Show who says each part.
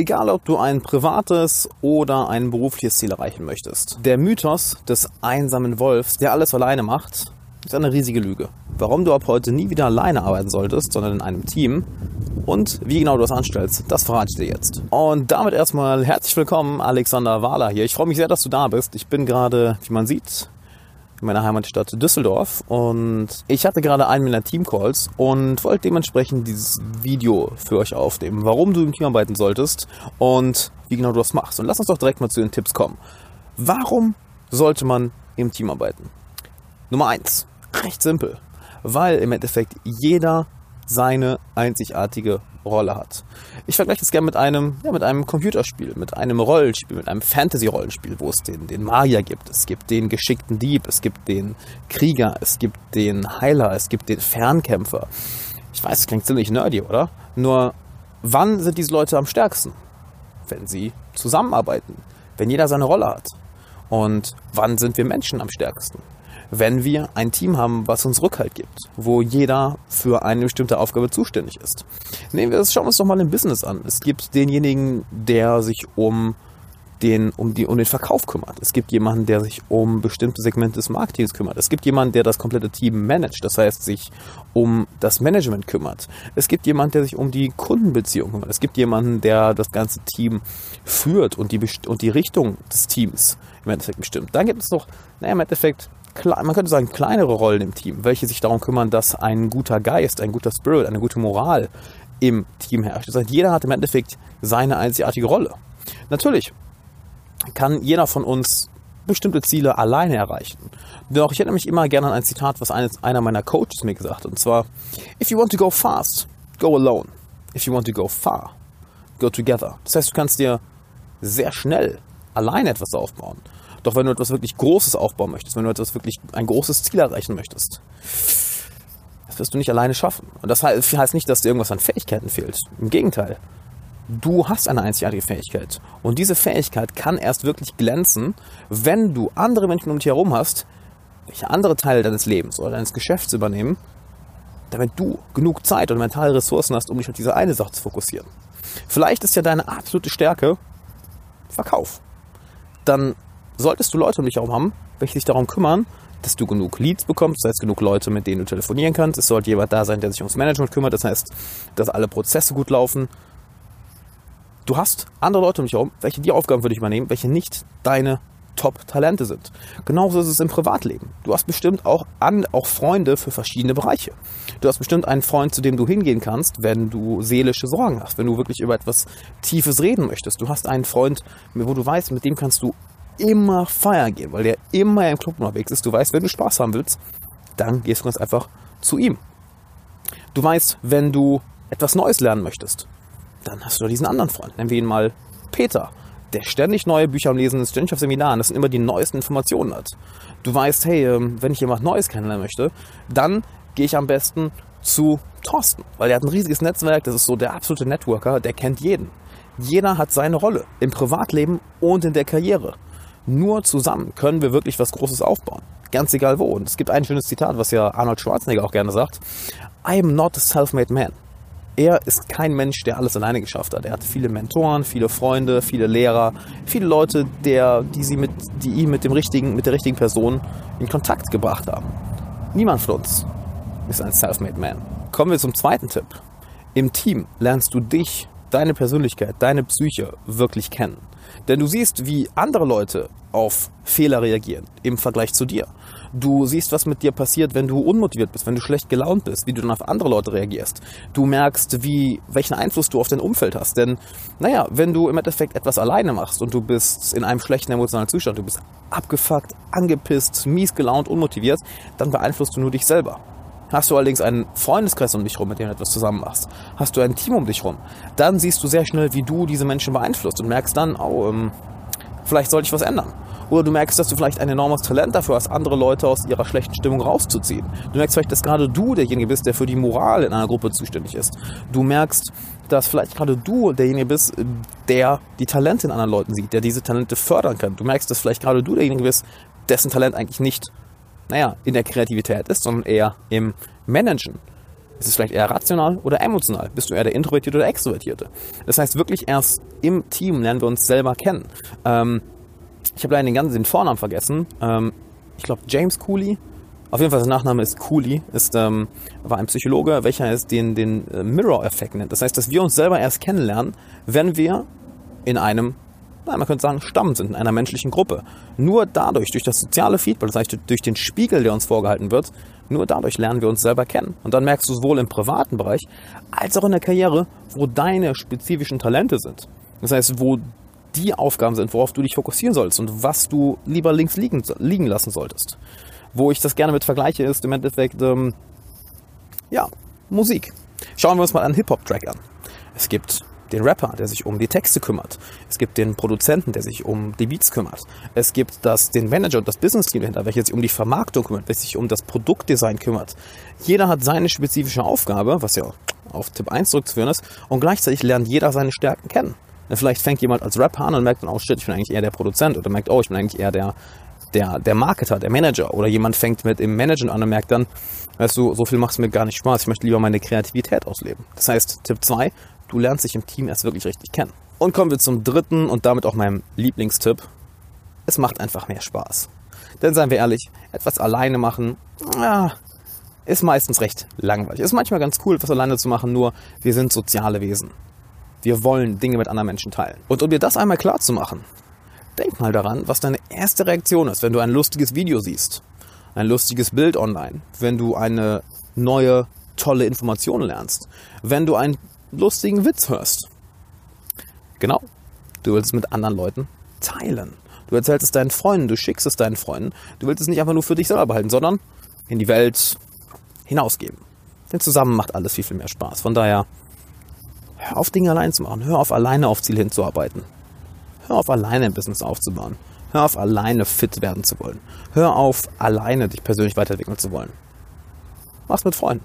Speaker 1: Egal, ob du ein privates oder ein berufliches Ziel erreichen möchtest. Der Mythos des einsamen Wolfs, der alles alleine macht, ist eine riesige Lüge. Warum du ab heute nie wieder alleine arbeiten solltest, sondern in einem Team und wie genau du das anstellst, das verrate ich dir jetzt. Und damit erstmal herzlich willkommen, Alexander Wahler hier. Ich freue mich sehr, dass du da bist. Ich bin gerade, wie man sieht, in meiner Heimatstadt Düsseldorf und ich hatte gerade einen meiner Teamcalls und wollte dementsprechend dieses Video für euch aufnehmen, warum du im Team arbeiten solltest und wie genau du das machst. Und lass uns doch direkt mal zu den Tipps kommen. Warum sollte man im Team arbeiten? Nummer eins, recht simpel, weil im Endeffekt jeder seine einzigartige Rolle hat. Ich vergleiche das gerne mit einem, ja, mit einem Computerspiel, mit einem Rollenspiel, mit einem Fantasy-Rollenspiel, wo es den, den Magier gibt, es gibt den geschickten Dieb, es gibt den Krieger, es gibt den Heiler, es gibt den Fernkämpfer. Ich weiß, es klingt ziemlich nerdy, oder? Nur, wann sind diese Leute am stärksten? Wenn sie zusammenarbeiten, wenn jeder seine Rolle hat. Und wann sind wir Menschen am stärksten? Wenn wir ein Team haben, was uns Rückhalt gibt, wo jeder für eine bestimmte Aufgabe zuständig ist. Nehmen wir das, schauen wir uns doch mal im Business an. Es gibt denjenigen, der sich um den, um, die, um den Verkauf kümmert. Es gibt jemanden, der sich um bestimmte Segmente des Marketings kümmert. Es gibt jemanden, der das komplette Team managt, das heißt sich um das Management kümmert. Es gibt jemanden, der sich um die Kundenbeziehung kümmert. Es gibt jemanden, der das ganze Team führt und die, und die Richtung des Teams im Endeffekt bestimmt. Dann gibt es noch, naja, im Endeffekt man könnte sagen, kleinere Rollen im Team, welche sich darum kümmern, dass ein guter Geist, ein guter Spirit, eine gute Moral im Team herrscht. Das heißt, jeder hat im Endeffekt seine einzigartige Rolle. Natürlich kann jeder von uns bestimmte Ziele alleine erreichen. Doch ich erinnere mich immer gerne an ein Zitat, was eines, einer meiner Coaches mir gesagt hat. Und zwar, if you want to go fast, go alone. If you want to go far, go together. Das heißt, du kannst dir sehr schnell alleine etwas aufbauen. Doch wenn du etwas wirklich Großes aufbauen möchtest, wenn du etwas wirklich ein großes Ziel erreichen möchtest, das wirst du nicht alleine schaffen. Und das heißt nicht, dass dir irgendwas an Fähigkeiten fehlt. Im Gegenteil. Du hast eine einzigartige Fähigkeit. Und diese Fähigkeit kann erst wirklich glänzen, wenn du andere Menschen um dich herum hast, welche andere Teile deines Lebens oder deines Geschäfts übernehmen, damit du genug Zeit und mentale Ressourcen hast, um dich auf diese eine Sache zu fokussieren. Vielleicht ist ja deine absolute Stärke Verkauf. Dann solltest du Leute um dich herum haben, welche sich darum kümmern, dass du genug Leads bekommst, das heißt genug Leute, mit denen du telefonieren kannst. Es sollte jemand da sein, der sich ums Management kümmert, das heißt, dass alle Prozesse gut laufen. Du hast andere Leute um dich herum, welche die Aufgaben für dich übernehmen, welche nicht deine Top-Talente sind. Genauso ist es im Privatleben. Du hast bestimmt auch, an, auch Freunde für verschiedene Bereiche. Du hast bestimmt einen Freund, zu dem du hingehen kannst, wenn du seelische Sorgen hast, wenn du wirklich über etwas Tiefes reden möchtest. Du hast einen Freund, wo du weißt, mit dem kannst du immer feiern gehen, weil der immer im Club unterwegs ist. Du weißt, wenn du Spaß haben willst, dann gehst du ganz einfach zu ihm. Du weißt, wenn du etwas Neues lernen möchtest, dann hast du diesen anderen Freund. Nennen wir ihn mal Peter, der ständig neue Bücher am Lesen ist, ständig auf Seminaren, das sind immer die neuesten Informationen hat. Du weißt, hey, ähm, wenn ich jemand Neues kennenlernen möchte, dann gehe ich am besten zu Thorsten, weil der hat ein riesiges Netzwerk, das ist so der absolute Networker, der kennt jeden. Jeder hat seine Rolle im Privatleben und in der Karriere. Nur zusammen können wir wirklich was Großes aufbauen. Ganz egal wo. Und es gibt ein schönes Zitat, was ja Arnold Schwarzenegger auch gerne sagt. I am not a self-made man. Er ist kein Mensch, der alles alleine geschafft hat. Er hat viele Mentoren, viele Freunde, viele Lehrer, viele Leute, der, die, sie mit, die ihn mit, dem richtigen, mit der richtigen Person in Kontakt gebracht haben. Niemand von uns ist ein self-made man. Kommen wir zum zweiten Tipp. Im Team lernst du dich, deine Persönlichkeit, deine Psyche wirklich kennen. Denn du siehst, wie andere Leute auf Fehler reagieren im Vergleich zu dir. Du siehst, was mit dir passiert, wenn du unmotiviert bist, wenn du schlecht gelaunt bist, wie du dann auf andere Leute reagierst. Du merkst, wie, welchen Einfluss du auf dein Umfeld hast. Denn, naja, wenn du im Endeffekt etwas alleine machst und du bist in einem schlechten emotionalen Zustand, du bist abgefuckt, angepisst, mies gelaunt, unmotiviert, dann beeinflusst du nur dich selber. Hast du allerdings einen Freundeskreis um dich rum, mit dem du etwas zusammen machst, hast du ein Team um dich rum, dann siehst du sehr schnell, wie du diese Menschen beeinflusst und merkst dann, oh, ähm, vielleicht sollte ich was ändern. Oder du merkst, dass du vielleicht ein enormes Talent dafür hast, andere Leute aus ihrer schlechten Stimmung rauszuziehen. Du merkst vielleicht, dass gerade du derjenige bist, der für die Moral in einer Gruppe zuständig ist. Du merkst, dass vielleicht gerade du derjenige bist, der die Talente in anderen Leuten sieht, der diese Talente fördern kann. Du merkst, dass vielleicht gerade du derjenige bist, dessen Talent eigentlich nicht naja, in der Kreativität ist, sondern eher im Managen. Ist es vielleicht eher rational oder emotional? Bist du eher der Introvertierte oder Extrovertierte? Das heißt, wirklich erst im Team lernen wir uns selber kennen. Ähm, ich habe leider den ganzen den Vornamen vergessen. Ähm, ich glaube James Cooley. Auf jeden Fall, sein Nachname ist Cooley, ist, ähm, war ein Psychologe, welcher es den, den äh, Mirror-Effekt nennt. Das heißt, dass wir uns selber erst kennenlernen, wenn wir in einem nein, man könnte sagen, Stamm sind in einer menschlichen Gruppe. Nur dadurch, durch das soziale Feedback, das heißt durch den Spiegel, der uns vorgehalten wird, nur dadurch lernen wir uns selber kennen. Und dann merkst du sowohl im privaten Bereich als auch in der Karriere, wo deine spezifischen Talente sind. Das heißt, wo die Aufgaben sind, worauf du dich fokussieren sollst und was du lieber links liegen, liegen lassen solltest. Wo ich das gerne mit vergleiche, ist im Endeffekt, ähm, ja, Musik. Schauen wir uns mal einen Hip-Hop-Track an. Es gibt den Rapper, der sich um die Texte kümmert. Es gibt den Produzenten, der sich um die Beats kümmert. Es gibt das, den Manager und das Business-Team dahinter, welches sich um die Vermarktung kümmert, welches sich um das Produktdesign kümmert. Jeder hat seine spezifische Aufgabe, was ja auf Tipp 1 zurückzuführen ist, und gleichzeitig lernt jeder seine Stärken kennen. Vielleicht fängt jemand als Rapper an und merkt dann, oh shit, ich bin eigentlich eher der Produzent oder merkt, oh, ich bin eigentlich eher der, der, der Marketer, der Manager oder jemand fängt mit im Managen an und merkt dann, weißt du, so viel macht es mir gar nicht Spaß, ich möchte lieber meine Kreativität ausleben. Das heißt, Tipp 2, Du lernst dich im Team erst wirklich richtig kennen. Und kommen wir zum dritten und damit auch meinem Lieblingstipp. Es macht einfach mehr Spaß. Denn seien wir ehrlich, etwas alleine machen, ja, ist meistens recht langweilig. Ist manchmal ganz cool, etwas alleine zu machen, nur wir sind soziale Wesen. Wir wollen Dinge mit anderen Menschen teilen. Und um dir das einmal klar zu machen, denk mal daran, was deine erste Reaktion ist, wenn du ein lustiges Video siehst, ein lustiges Bild online, wenn du eine neue, tolle Information lernst, wenn du ein lustigen Witz hörst. Genau. Du willst es mit anderen Leuten teilen. Du erzählst es deinen Freunden, du schickst es deinen Freunden. Du willst es nicht einfach nur für dich selber behalten, sondern in die Welt hinausgeben. Denn zusammen macht alles viel, viel mehr Spaß. Von daher, hör auf Dinge allein zu machen. Hör auf alleine auf Ziel hinzuarbeiten. Hör auf alleine ein Business aufzubauen. Hör auf alleine fit werden zu wollen. Hör auf alleine dich persönlich weiterentwickeln zu wollen. Mach's mit Freunden.